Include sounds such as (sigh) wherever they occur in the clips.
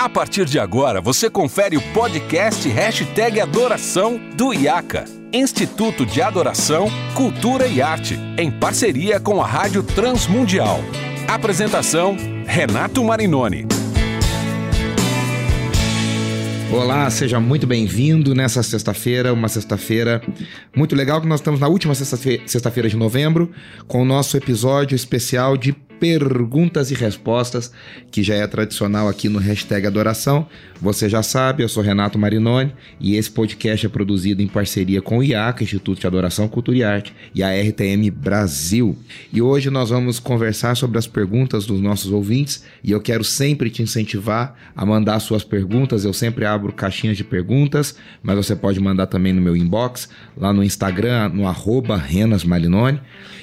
A partir de agora, você confere o podcast Hashtag Adoração do IACA, Instituto de Adoração, Cultura e Arte, em parceria com a Rádio Transmundial. Apresentação, Renato Marinoni. Olá, seja muito bem-vindo nessa sexta-feira, uma sexta-feira muito legal que nós estamos na última sexta-feira de novembro com o nosso episódio especial de perguntas e respostas, que já é tradicional aqui no hashtag Adoração. Você já sabe, eu sou Renato Marinoni e esse podcast é produzido em parceria com o IACA, Instituto de Adoração, Cultura e Arte, e a RTM Brasil. E hoje nós vamos conversar sobre as perguntas dos nossos ouvintes e eu quero sempre te incentivar a mandar suas perguntas. Eu sempre abro caixinhas de perguntas, mas você pode mandar também no meu inbox, lá no Instagram, no arroba Renas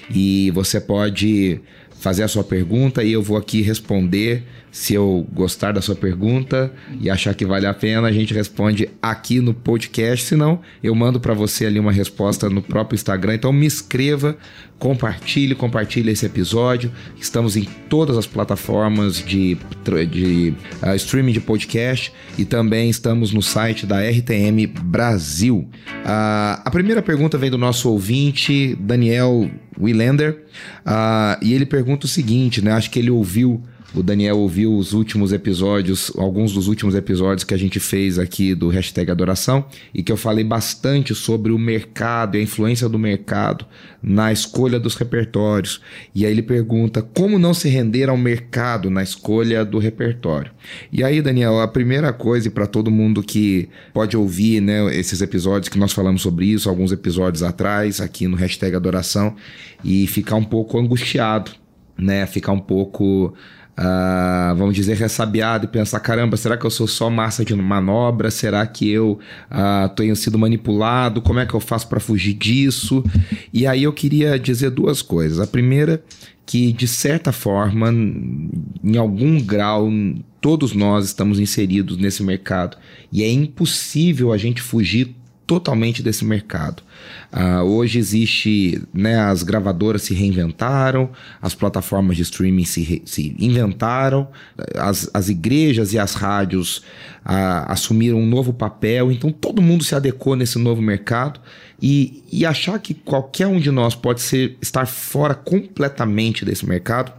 e você pode fazer a sua pergunta e eu vou aqui responder. Se eu gostar da sua pergunta e achar que vale a pena, a gente responde aqui no podcast. Se não, eu mando para você ali uma resposta no próprio Instagram. Então me inscreva, compartilhe, compartilhe esse episódio. Estamos em todas as plataformas de, de uh, streaming de podcast e também estamos no site da RTM Brasil. Uh, a primeira pergunta vem do nosso ouvinte, Daniel Willander, uh, e ele pergunta o seguinte, né? Acho que ele ouviu o Daniel ouviu os últimos episódios, alguns dos últimos episódios que a gente fez aqui do hashtag Adoração e que eu falei bastante sobre o mercado e a influência do mercado na escolha dos repertórios. E aí ele pergunta como não se render ao mercado na escolha do repertório. E aí, Daniel, a primeira coisa, e para todo mundo que pode ouvir né, esses episódios que nós falamos sobre isso, alguns episódios atrás, aqui no hashtag Adoração, e ficar um pouco angustiado, né? Ficar um pouco uh, vamos dizer, ressabiado e pensar: caramba, será que eu sou só massa de manobra? Será que eu uh, tenho sido manipulado? Como é que eu faço para fugir disso? E aí eu queria dizer duas coisas. A primeira, que de certa forma, em algum grau, todos nós estamos inseridos nesse mercado e é impossível a gente fugir totalmente desse mercado. Uh, hoje existe, né, as gravadoras se reinventaram, as plataformas de streaming se, se inventaram, as, as igrejas e as rádios uh, assumiram um novo papel, então todo mundo se adequou nesse novo mercado e, e achar que qualquer um de nós pode ser, estar fora completamente desse mercado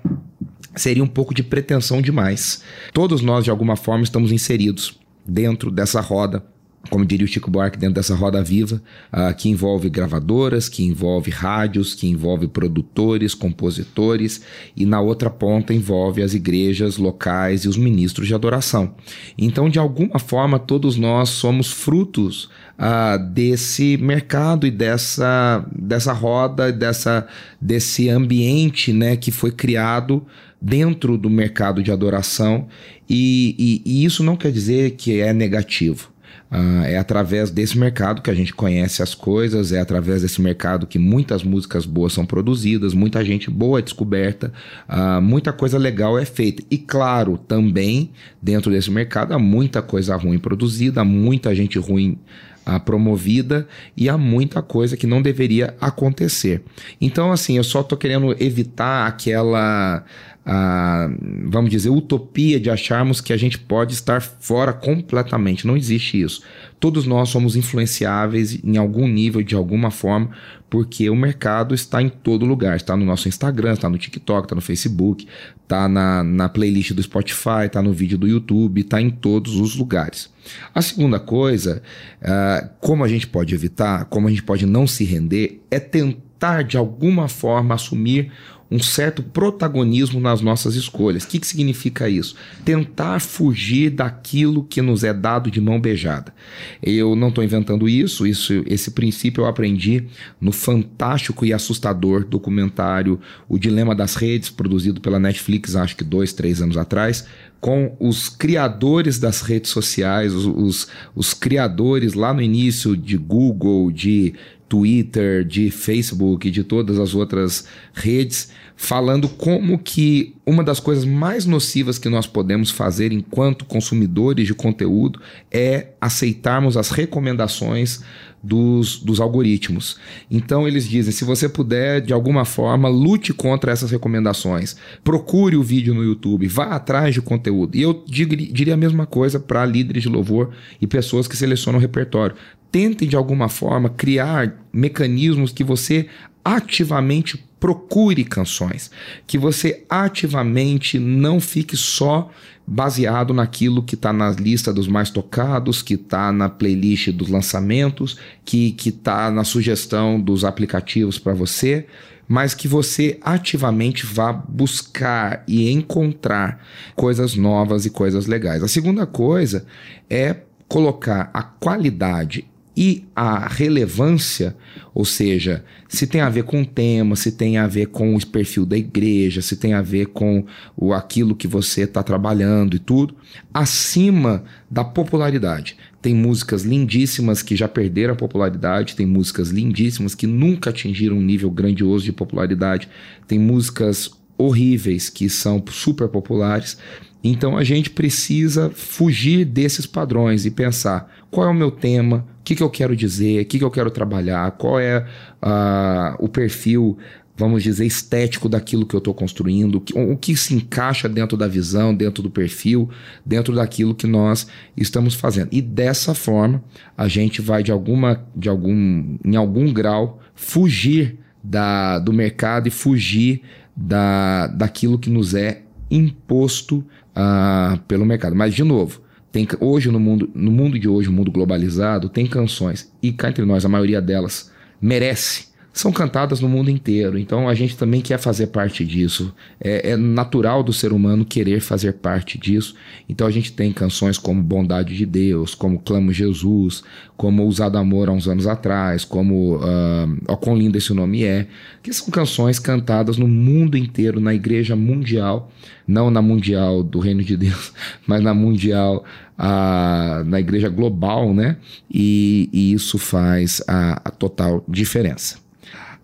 seria um pouco de pretensão demais. Todos nós, de alguma forma, estamos inseridos dentro dessa roda como diria o Chico Buarque, dentro dessa roda viva, uh, que envolve gravadoras, que envolve rádios, que envolve produtores, compositores, e na outra ponta envolve as igrejas locais e os ministros de adoração. Então, de alguma forma, todos nós somos frutos uh, desse mercado e dessa, dessa roda, dessa, desse ambiente né, que foi criado dentro do mercado de adoração, e, e, e isso não quer dizer que é negativo. Uh, é através desse mercado que a gente conhece as coisas, é através desse mercado que muitas músicas boas são produzidas, muita gente boa é descoberta, uh, muita coisa legal é feita. E claro, também dentro desse mercado há muita coisa ruim produzida, há muita gente ruim uh, promovida e há muita coisa que não deveria acontecer. Então, assim, eu só estou querendo evitar aquela a, vamos dizer, utopia de acharmos que a gente pode estar fora completamente. Não existe isso. Todos nós somos influenciáveis em algum nível, de alguma forma, porque o mercado está em todo lugar. Está no nosso Instagram, está no TikTok, está no Facebook, está na, na playlist do Spotify, está no vídeo do YouTube, está em todos os lugares. A segunda coisa, uh, como a gente pode evitar, como a gente pode não se render, é tentar de alguma forma assumir um certo protagonismo nas nossas escolhas. O que, que significa isso? Tentar fugir daquilo que nos é dado de mão beijada. Eu não estou inventando isso, isso, esse princípio eu aprendi no fantástico e assustador documentário O Dilema das Redes, produzido pela Netflix, acho que dois, três anos atrás, com os criadores das redes sociais, os, os, os criadores lá no início de Google, de Twitter, de Facebook, de todas as outras redes, falando como que uma das coisas mais nocivas que nós podemos fazer enquanto consumidores de conteúdo é aceitarmos as recomendações dos, dos algoritmos. Então eles dizem: se você puder, de alguma forma, lute contra essas recomendações. Procure o vídeo no YouTube, vá atrás de conteúdo. E eu diria a mesma coisa para líderes de louvor e pessoas que selecionam o repertório. Tentem de alguma forma criar mecanismos que você ativamente procure canções, que você ativamente não fique só baseado naquilo que está na lista dos mais tocados, que está na playlist dos lançamentos, que está na sugestão dos aplicativos para você, mas que você ativamente vá buscar e encontrar coisas novas e coisas legais. A segunda coisa é colocar a qualidade e a relevância, ou seja, se tem a ver com o tema, se tem a ver com o perfil da igreja, se tem a ver com o aquilo que você está trabalhando e tudo, acima da popularidade. Tem músicas lindíssimas que já perderam a popularidade, tem músicas lindíssimas que nunca atingiram um nível grandioso de popularidade, tem músicas horríveis que são super populares. Então a gente precisa fugir desses padrões e pensar qual é o meu tema, que, que eu quero dizer, o que, que eu quero trabalhar, qual é uh, o perfil, vamos dizer, estético daquilo que eu estou construindo, o que, se encaixa dentro da visão, dentro do perfil, dentro daquilo que nós estamos fazendo. E dessa forma a gente vai de alguma, de algum, em algum grau fugir da, do mercado e fugir da, daquilo que nos é imposto uh, pelo mercado. Mas, de novo, tem, hoje no mundo, no mundo de hoje, o mundo globalizado, tem canções, e cá entre nós, a maioria delas merece são cantadas no mundo inteiro. Então a gente também quer fazer parte disso. É, é, natural do ser humano querer fazer parte disso. Então a gente tem canções como Bondade de Deus, como Clamo Jesus, como Usado Amor há uns anos atrás, como uh, Ó Quão Lindo Esse Nome É, que são canções cantadas no mundo inteiro, na igreja mundial, não na mundial do Reino de Deus, (laughs) mas na mundial a, na igreja global, né? E, e isso faz a, a total diferença.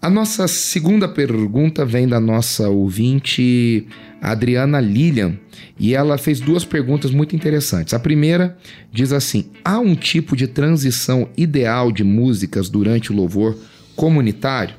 A nossa segunda pergunta vem da nossa ouvinte Adriana Lilian e ela fez duas perguntas muito interessantes. A primeira diz assim: há um tipo de transição ideal de músicas durante o louvor comunitário?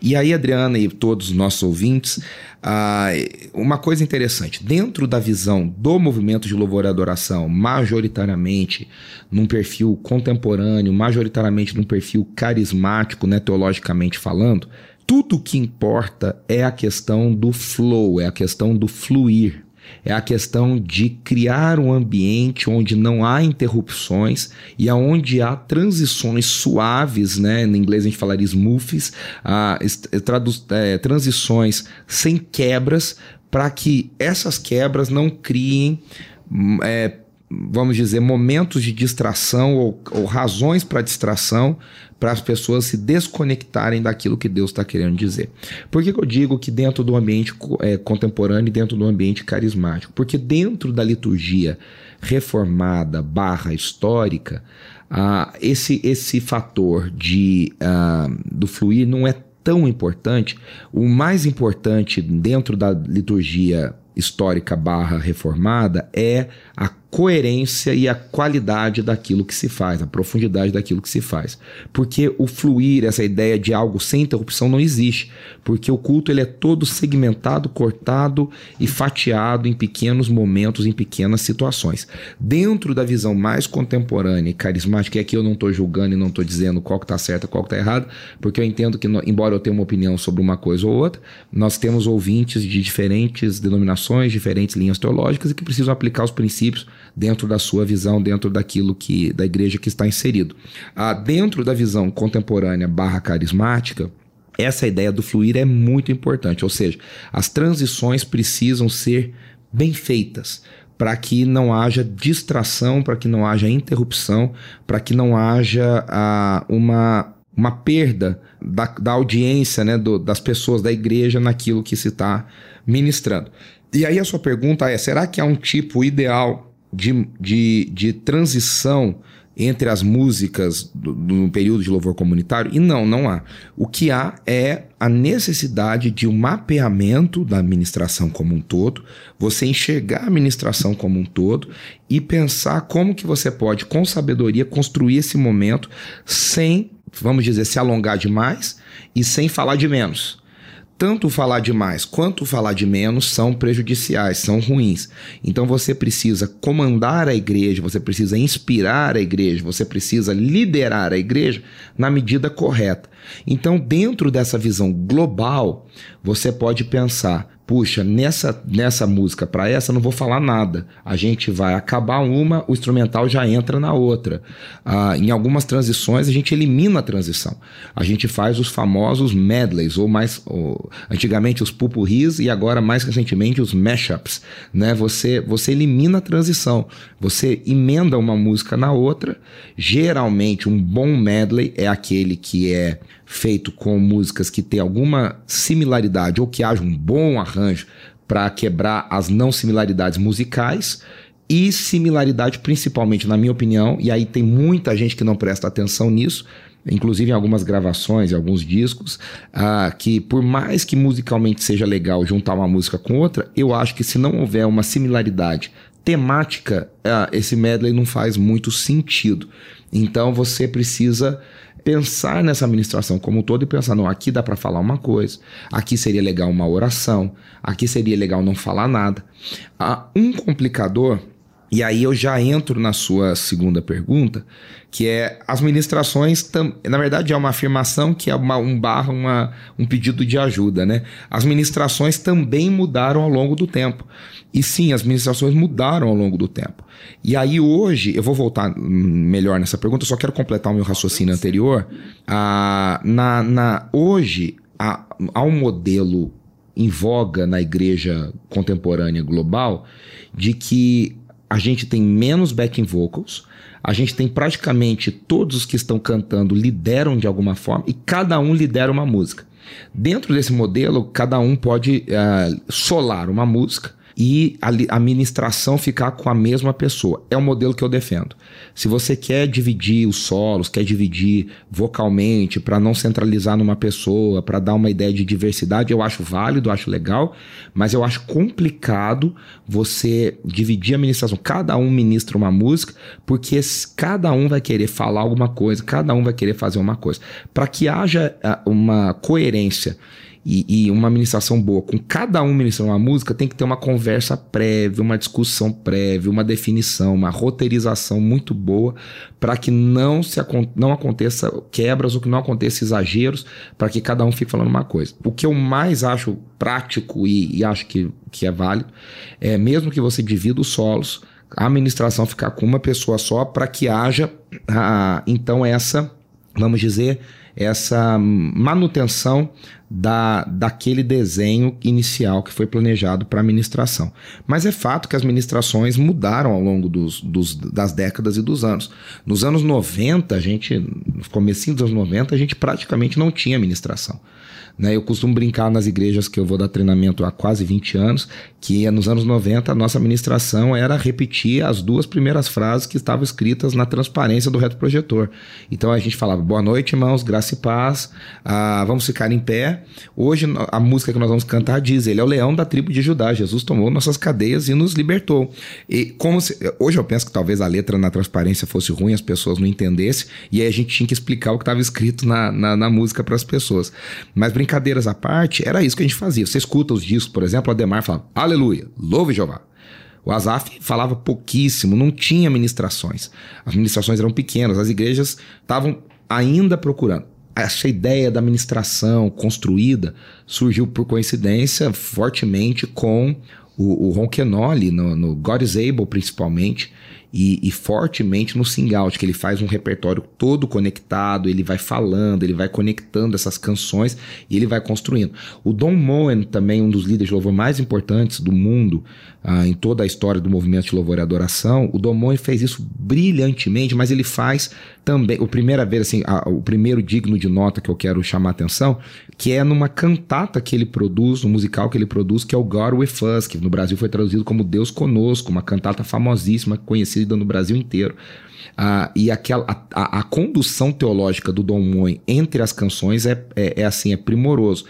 E aí, Adriana e todos os nossos ouvintes, ah, uma coisa interessante, dentro da visão do movimento de louvor e adoração, majoritariamente num perfil contemporâneo, majoritariamente num perfil carismático, né, teologicamente falando, tudo que importa é a questão do flow, é a questão do fluir é a questão de criar um ambiente onde não há interrupções e aonde há transições suaves, né? No inglês a gente falaria smoothies, ah, é, transições sem quebras, para que essas quebras não criem é, vamos dizer, momentos de distração ou, ou razões para distração para as pessoas se desconectarem daquilo que Deus está querendo dizer. Por que, que, eu digo que dentro do ambiente é, contemporâneo e dentro do ambiente carismático? Porque dentro da liturgia reformada barra histórica, ah, esse, esse fator de, ah, do fluir não é tão importante. O mais importante dentro da liturgia histórica barra reformada é a coerência e a qualidade daquilo que se faz, a profundidade daquilo que se faz. Porque o fluir, essa ideia de algo sem interrupção não existe, porque o culto ele é todo segmentado, cortado e fatiado em pequenos momentos, em pequenas situações. Dentro da visão mais contemporânea e carismática, e aqui eu não estou julgando e não estou dizendo qual que está certo qual que está errado, porque eu entendo que, embora eu tenha uma opinião sobre uma coisa ou outra, nós temos ouvintes de diferentes denominações, diferentes linhas teológicas e que precisam aplicar os princípios dentro da sua visão, dentro daquilo que da igreja que está inserido. Ah, dentro da visão contemporânea barra carismática, essa ideia do fluir é muito importante, ou seja, as transições precisam ser bem feitas para que não haja distração, para que não haja interrupção, para que não haja ah, uma, uma perda da, da audiência né, do, das pessoas da igreja naquilo que se está ministrando. E aí a sua pergunta é: será que há um tipo ideal de, de, de transição entre as músicas do, do período de louvor comunitário? E não, não há. O que há é a necessidade de um mapeamento da administração como um todo, você enxergar a administração como um todo e pensar como que você pode, com sabedoria, construir esse momento sem, vamos dizer, se alongar demais e sem falar de menos tanto falar de mais quanto falar de menos são prejudiciais, são ruins. Então você precisa comandar a igreja, você precisa inspirar a igreja, você precisa liderar a igreja na medida correta. Então, dentro dessa visão global, você pode pensar: puxa, nessa, nessa música para essa não vou falar nada. A gente vai acabar uma, o instrumental já entra na outra. Ah, em algumas transições a gente elimina a transição. A gente faz os famosos medleys, ou mais ou, antigamente os pupurris e agora mais recentemente os mashups. Né? Você, você elimina a transição. Você emenda uma música na outra. Geralmente um bom medley é aquele que é feito com músicas que têm alguma similaridade ou que haja um bom arranjo para quebrar as não similaridades musicais e similaridade principalmente na minha opinião, e aí tem muita gente que não presta atenção nisso, inclusive em algumas gravações, em alguns discos, uh, que por mais que musicalmente seja legal juntar uma música com outra, eu acho que se não houver uma similaridade temática, uh, esse medley não faz muito sentido. Então você precisa pensar nessa administração como um todo e pensar, não, aqui dá para falar uma coisa, aqui seria legal uma oração, aqui seria legal não falar nada. Há um complicador, e aí eu já entro na sua segunda pergunta, que é as ministrações, na verdade é uma afirmação que é uma, um barra, uma, um pedido de ajuda, né? As ministrações também mudaram ao longo do tempo. E sim, as ministrações mudaram ao longo do tempo. E aí hoje, eu vou voltar melhor nessa pergunta, só quero completar o meu raciocínio anterior. Ah, na, na, hoje, há, há um modelo em voga na igreja contemporânea global de que a gente tem menos backing vocals, a gente tem praticamente todos os que estão cantando lideram de alguma forma e cada um lidera uma música. Dentro desse modelo, cada um pode uh, solar uma música e a administração ficar com a mesma pessoa. É o modelo que eu defendo. Se você quer dividir os solos, quer dividir vocalmente para não centralizar numa pessoa, para dar uma ideia de diversidade, eu acho válido, acho legal, mas eu acho complicado você dividir a administração. Cada um ministra uma música, porque cada um vai querer falar alguma coisa, cada um vai querer fazer uma coisa. Para que haja ah, uma coerência e, e, uma ministração boa, com cada um ministrando uma música, tem que ter uma conversa prévia, uma discussão prévia, uma definição, uma roteirização muito boa para que não se não aconteça quebras ou que não aconteça exageros, para que cada um fique falando uma coisa. O que eu mais acho prático e, e acho que, que é válido é mesmo que você divida os solos, a administração ficar com uma pessoa só para que haja a, então essa, vamos dizer, essa manutenção da, daquele desenho inicial que foi planejado para a administração. Mas é fato que as administrações mudaram ao longo dos, dos, das décadas e dos anos. Nos anos 90, a gente, no começo dos anos 90, a gente praticamente não tinha administração. Né? Eu costumo brincar nas igrejas que eu vou dar treinamento há quase 20 anos, que nos anos 90 a nossa administração era repetir as duas primeiras frases que estavam escritas na transparência do retroprojetor. Então a gente falava, boa noite, irmãos, graça e paz, ah, vamos ficar em pé. Hoje a música que nós vamos cantar diz, ele é o leão da tribo de Judá, Jesus tomou nossas cadeias e nos libertou. E como se, hoje eu penso que talvez a letra na transparência fosse ruim, as pessoas não entendessem, e aí a gente tinha que explicar o que estava escrito na, na, na música para as pessoas. Mas brincadeiras à parte, era isso que a gente fazia. Você escuta os discos, por exemplo, o Ademar fala, aleluia, louve Jeová. O Azaf falava pouquíssimo, não tinha ministrações. As ministrações eram pequenas, as igrejas estavam ainda procurando. Essa ideia da ministração construída surgiu por coincidência fortemente com o, o Ron Kenoli, no, no God is Able principalmente, e, e, fortemente no sing out, que ele faz um repertório todo conectado, ele vai falando, ele vai conectando essas canções e ele vai construindo. O Don Moen, também um dos líderes de louvor mais importantes do mundo, ah, em toda a história do movimento de louvor e adoração, o Don Moen fez isso brilhantemente, mas ele faz também, o primeira vez, assim, a, o primeiro digno de nota que eu quero chamar a atenção, que é numa cantata que ele produz, no musical que ele produz, que é o God With Us, que No Brasil foi traduzido como Deus Conosco, uma cantata famosíssima, conhecida no Brasil inteiro. Ah, e aquela, a, a, condução teológica do Dom Moen entre as canções é, é, é assim, é primoroso.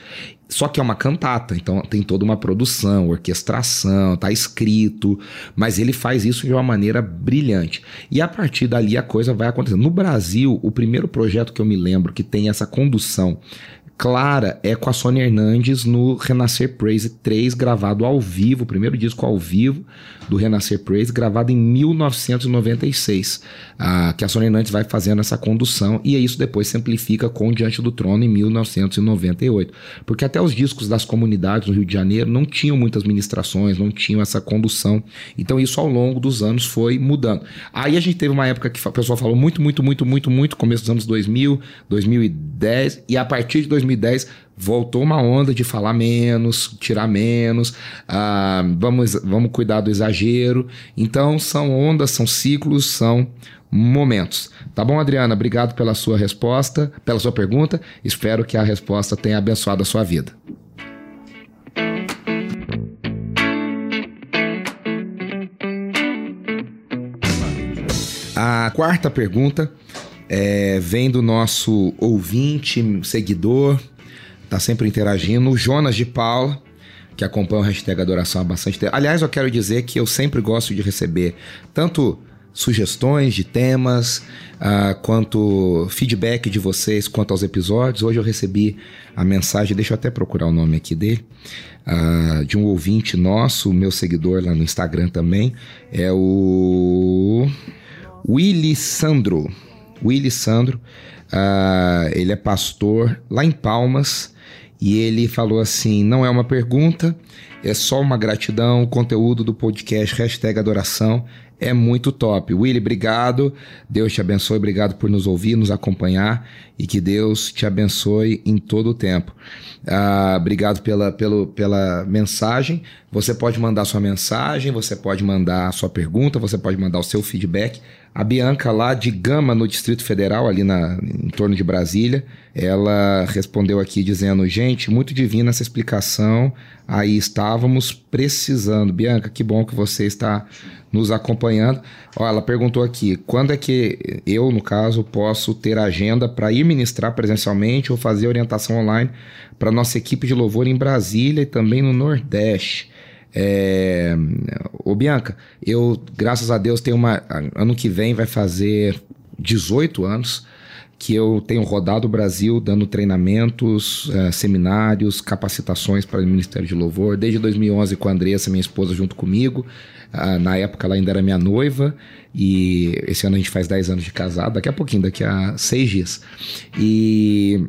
Só que é uma cantata, então tem toda uma produção, orquestração, tá escrito, mas ele faz isso de uma maneira brilhante. E a partir dali a coisa vai acontecendo. No Brasil, o primeiro projeto que eu me lembro que tem essa condução clara é com a Sônia Hernandes no Renascer Praise 3, gravado ao vivo, o primeiro disco ao vivo do Renascer Praise, gravado em 1996, ah, que a Sônia Hernandes vai fazendo essa condução e isso depois se amplifica com Diante do Trono em 1998. Porque até os discos das comunidades no Rio de Janeiro não tinham muitas ministrações, não tinham essa condução. Então isso ao longo dos anos foi mudando. Aí a gente teve uma época que o pessoal falou muito, muito, muito, muito, muito, começo dos anos 2000, 2010, e a partir de 2010 voltou uma onda de falar menos, tirar menos, ah, vamos, vamos cuidar do exagero. Então são ondas, são ciclos, são momentos. Tá bom, Adriana? Obrigado pela sua resposta, pela sua pergunta. Espero que a resposta tenha abençoado a sua vida. A quarta pergunta é, vem do nosso ouvinte, seguidor, tá sempre interagindo, o Jonas de Paula, que acompanha o hashtag Adoração há bastante tempo. Aliás, eu quero dizer que eu sempre gosto de receber tanto sugestões de temas, uh, quanto feedback de vocês quanto aos episódios. Hoje eu recebi a mensagem, deixa eu até procurar o nome aqui dele, uh, de um ouvinte nosso, meu seguidor lá no Instagram também, é o Willy Sandro. Willy Sandro, uh, ele é pastor lá em Palmas e ele falou assim: não é uma pergunta, é só uma gratidão. O conteúdo do podcast hashtag Adoração é muito top. Willy, obrigado. Deus te abençoe. Obrigado por nos ouvir, nos acompanhar e que Deus te abençoe em todo o tempo. Ah, obrigado pela, pelo, pela mensagem. Você pode mandar sua mensagem, você pode mandar sua pergunta, você pode mandar o seu feedback a Bianca, lá de Gama, no Distrito Federal, ali na, em torno de Brasília, ela respondeu aqui dizendo: Gente, muito divina essa explicação. Aí estávamos precisando. Bianca, que bom que você está nos acompanhando. Ó, ela perguntou aqui: quando é que eu, no caso, posso ter agenda para ir ministrar presencialmente ou fazer orientação online para nossa equipe de louvor em Brasília e também no Nordeste? É... Ô Bianca, eu, graças a Deus, tenho uma. Ano que vem vai fazer 18 anos que eu tenho rodado o Brasil dando treinamentos, é, seminários, capacitações para o Ministério de Louvor, desde 2011 com a Andressa, minha esposa, junto comigo. Ah, na época ela ainda era minha noiva e esse ano a gente faz 10 anos de casado, daqui a pouquinho, daqui a seis dias. E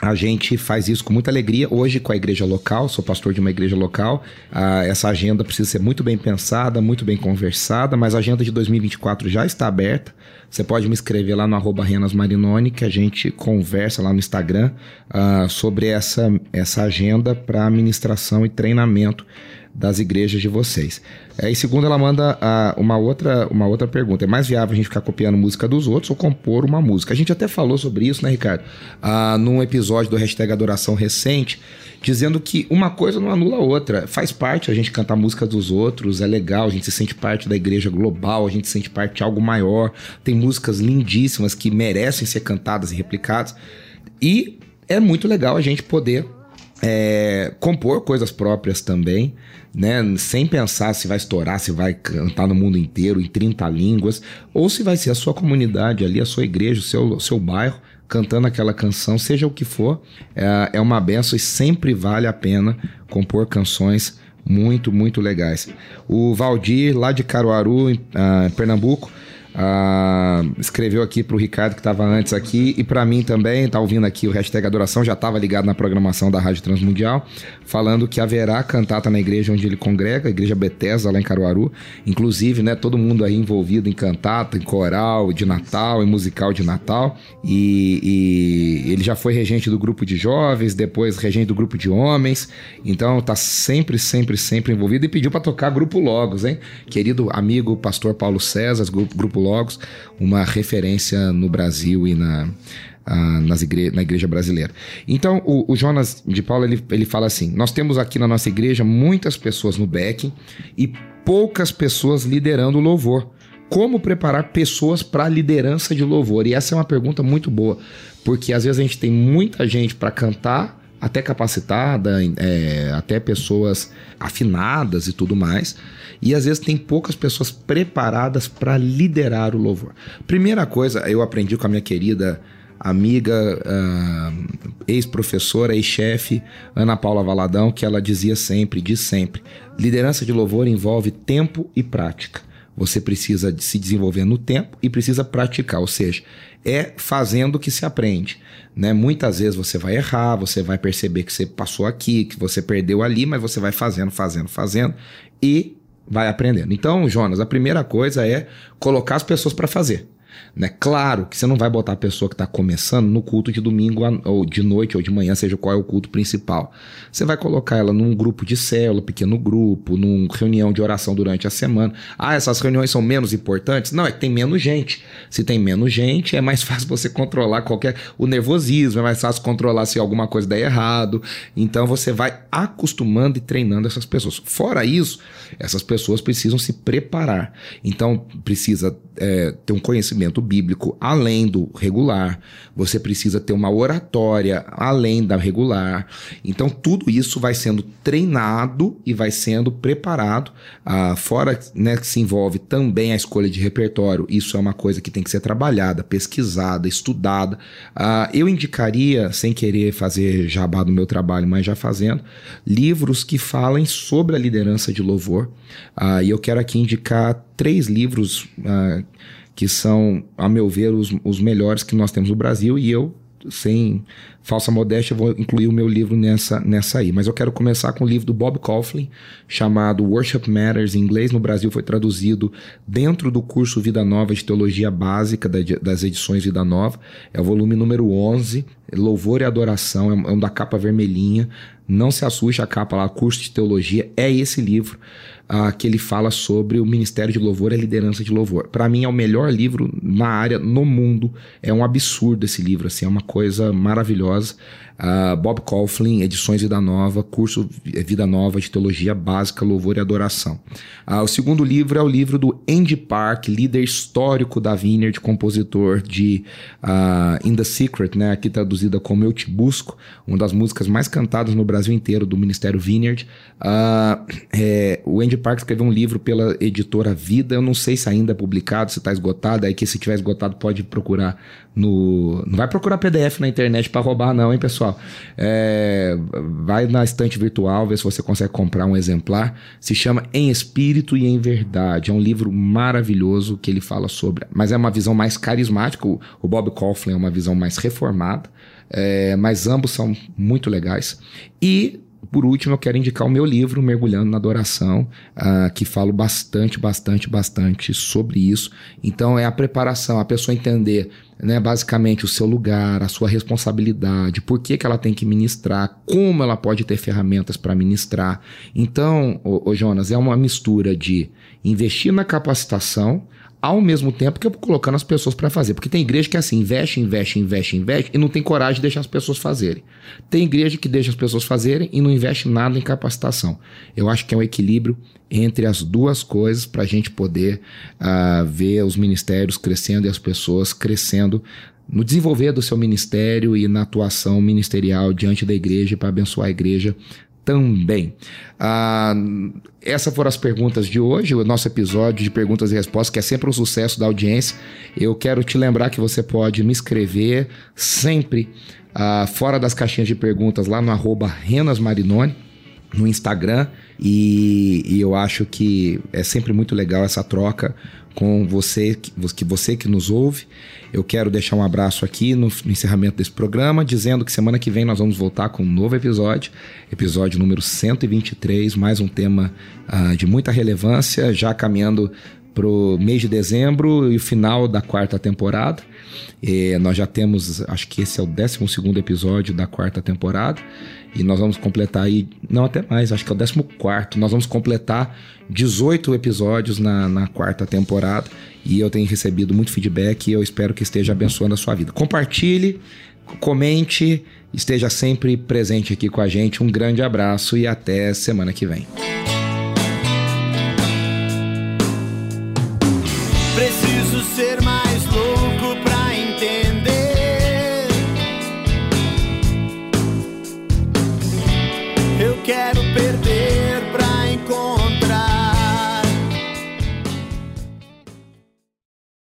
a gente faz isso com muita alegria. Hoje, com a igreja local, sou pastor de uma igreja local, ah, essa agenda precisa ser muito bem pensada, muito bem conversada, mas a agenda de 2024 já está aberta. Você pode me escrever lá no Renas Marinoni, que a gente conversa lá no Instagram ah, sobre essa, essa agenda para ministração e treinamento das igrejas de vocês. É, e segundo, ela manda uh, uma, outra, uma outra pergunta. É mais viável a gente ficar copiando música dos outros ou compor uma música? A gente até falou sobre isso, né, Ricardo? Uh, num episódio do hashtag Adoração recente, dizendo que uma coisa não anula a outra. Faz parte a gente cantar música dos outros, é legal, a gente se sente parte da igreja global, a gente se sente parte de algo maior. Tem músicas lindíssimas que merecem ser cantadas e replicadas. E é muito legal a gente poder é, compor coisas próprias também, né? Sem pensar se vai estourar, se vai cantar no mundo inteiro, em 30 línguas, ou se vai ser a sua comunidade ali, a sua igreja, o seu, seu bairro, cantando aquela canção, seja o que for, é, é uma benção e sempre vale a pena compor canções muito, muito legais. O Valdir, lá de Caruaru, em uh, Pernambuco, ah, escreveu aqui para o Ricardo que estava antes aqui e para mim também, tá ouvindo aqui o hashtag Adoração, já estava ligado na programação da Rádio Transmundial, falando que haverá cantata na igreja onde ele congrega, a igreja Bethesda lá em Caruaru, inclusive, né, todo mundo aí envolvido em cantata, em coral de Natal, em musical de Natal, e, e ele já foi regente do grupo de jovens, depois regente do grupo de homens, então tá sempre, sempre, sempre envolvido. E pediu para tocar grupo Logos, hein? Querido amigo pastor Paulo César, grupo, Logos, uma referência no Brasil e na, uh, nas igre na igreja brasileira. Então, o, o, Jonas de Paula ele, ele fala assim: Nós temos aqui na nossa igreja muitas pessoas no backing e poucas pessoas liderando o louvor. Como preparar pessoas para a liderança de louvor? E essa é uma pergunta muito boa, porque às vezes a gente tem muita gente para cantar, até capacitada, é, até pessoas afinadas e tudo mais. E às vezes tem poucas pessoas preparadas para liderar o louvor. Primeira coisa, eu aprendi com a minha querida amiga, uh, ex-professora, ex-chefe, Ana Paula Valadão, que ela dizia sempre, diz sempre: liderança de louvor envolve tempo e prática. Você precisa de se desenvolver no tempo e precisa praticar, ou seja, é fazendo que se aprende. Né? Muitas vezes você vai errar, você vai perceber que você passou aqui, que você perdeu ali, mas você vai fazendo, fazendo, fazendo e vai aprendendo. Então, Jonas, a primeira coisa é colocar as pessoas para fazer. Né? Claro que você não vai botar a pessoa que está começando no culto de domingo ou de noite ou de manhã, seja qual é o culto principal. Você vai colocar ela num grupo de célula, pequeno grupo, numa reunião de oração durante a semana. Ah, essas reuniões são menos importantes? Não, é que tem menos gente. Se tem menos gente, é mais (laughs) fácil você controlar qualquer. O nervosismo, é mais fácil controlar se alguma coisa der errado. Então você vai acostumando e treinando essas pessoas. Fora isso, essas pessoas precisam se preparar. Então precisa é, ter um conhecimento bíblico além do regular, você precisa ter uma oratória além da regular. Então, tudo isso vai sendo treinado e vai sendo preparado. Ah, fora né, que se envolve também a escolha de repertório, isso é uma coisa que tem que ser trabalhada, pesquisada, estudada. Ah, eu indicaria, sem querer fazer jabá do meu trabalho, mas já fazendo, livros que falem sobre a liderança de louvor. Ah, e eu quero aqui indicar três livros uh, que são, a meu ver, os, os melhores que nós temos no Brasil e eu, sem falsa modéstia, vou incluir o meu livro nessa, nessa aí. Mas eu quero começar com o livro do Bob Coughlin, chamado Worship Matters, em inglês. No Brasil foi traduzido dentro do curso Vida Nova de Teologia Básica das edições Vida Nova. É o volume número 11, Louvor e Adoração, é um da capa vermelhinha. Não se assuste, a capa lá, curso de teologia, é esse livro uh, que ele fala sobre o Ministério de Louvor e a liderança de louvor. Para mim é o melhor livro na área no mundo. É um absurdo esse livro, assim, é uma coisa maravilhosa. Uh, Bob Coughlin, Edições Vida Nova, curso Vida Nova de Teologia Básica, Louvor e Adoração. Uh, o segundo livro é o livro do Andy Park, líder histórico da Vineyard, compositor de uh, In the Secret, né, aqui traduzida como Eu Te Busco, uma das músicas mais cantadas no Brasil inteiro do Ministério Vineyard. É, o Andy Park escreveu um livro pela editora Vida, eu não sei se ainda é publicado, se está esgotado, aí que se tiver esgotado pode procurar no... Não vai procurar PDF na internet para roubar não, hein, pessoal? É, vai na estante virtual, ver se você consegue comprar um exemplar. Se chama Em Espírito e em Verdade. É um livro maravilhoso que ele fala sobre. Mas é uma visão mais carismática. O, Bob Coughlin é uma visão mais reformada. É, mas ambos são muito legais. E por último, eu quero indicar o meu livro, Mergulhando na Adoração, uh, que falo bastante, bastante, bastante sobre isso. Então, é a preparação, a pessoa entender né, basicamente o seu lugar, a sua responsabilidade, por que, que ela tem que ministrar, como ela pode ter ferramentas para ministrar. Então, ô, ô Jonas, é uma mistura de investir na capacitação, ao mesmo tempo que eu colocando as pessoas para fazer. Porque tem igreja que é assim, investe, investe, investe, investe e não tem coragem de deixar as pessoas fazerem. Tem igreja que deixa as pessoas fazerem e não investe nada em capacitação. Eu acho que é um equilíbrio entre as duas coisas para a gente poder uh, ver os ministérios crescendo e as pessoas crescendo no desenvolver do seu ministério e na atuação ministerial diante da igreja para abençoar a igreja também. Ah, essas foram as perguntas de hoje, o nosso episódio de perguntas e respostas, que é sempre um sucesso da audiência. Eu quero te lembrar que você pode me escrever sempre ah, fora das caixinhas de perguntas lá no arroba Renas Marinoni, no Instagram. E, e, eu acho que é sempre muito legal essa troca com você que você que nos ouve. Eu quero deixar um abraço aqui no, no, encerramento desse programa, dizendo que semana que vem nós vamos voltar com um novo episódio, episódio número 123, mais um tema uh, de muita relevância, já caminhando pro mês de dezembro e o final da quarta temporada. E nós já temos, acho que esse é o 12 episódio da quarta temporada. E nós vamos completar aí, não até mais, acho que é o 14. Nós vamos completar 18 episódios na, na quarta temporada. E eu tenho recebido muito feedback e eu espero que esteja abençoando a sua vida. Compartilhe, comente, esteja sempre presente aqui com a gente. Um grande abraço e até semana que vem.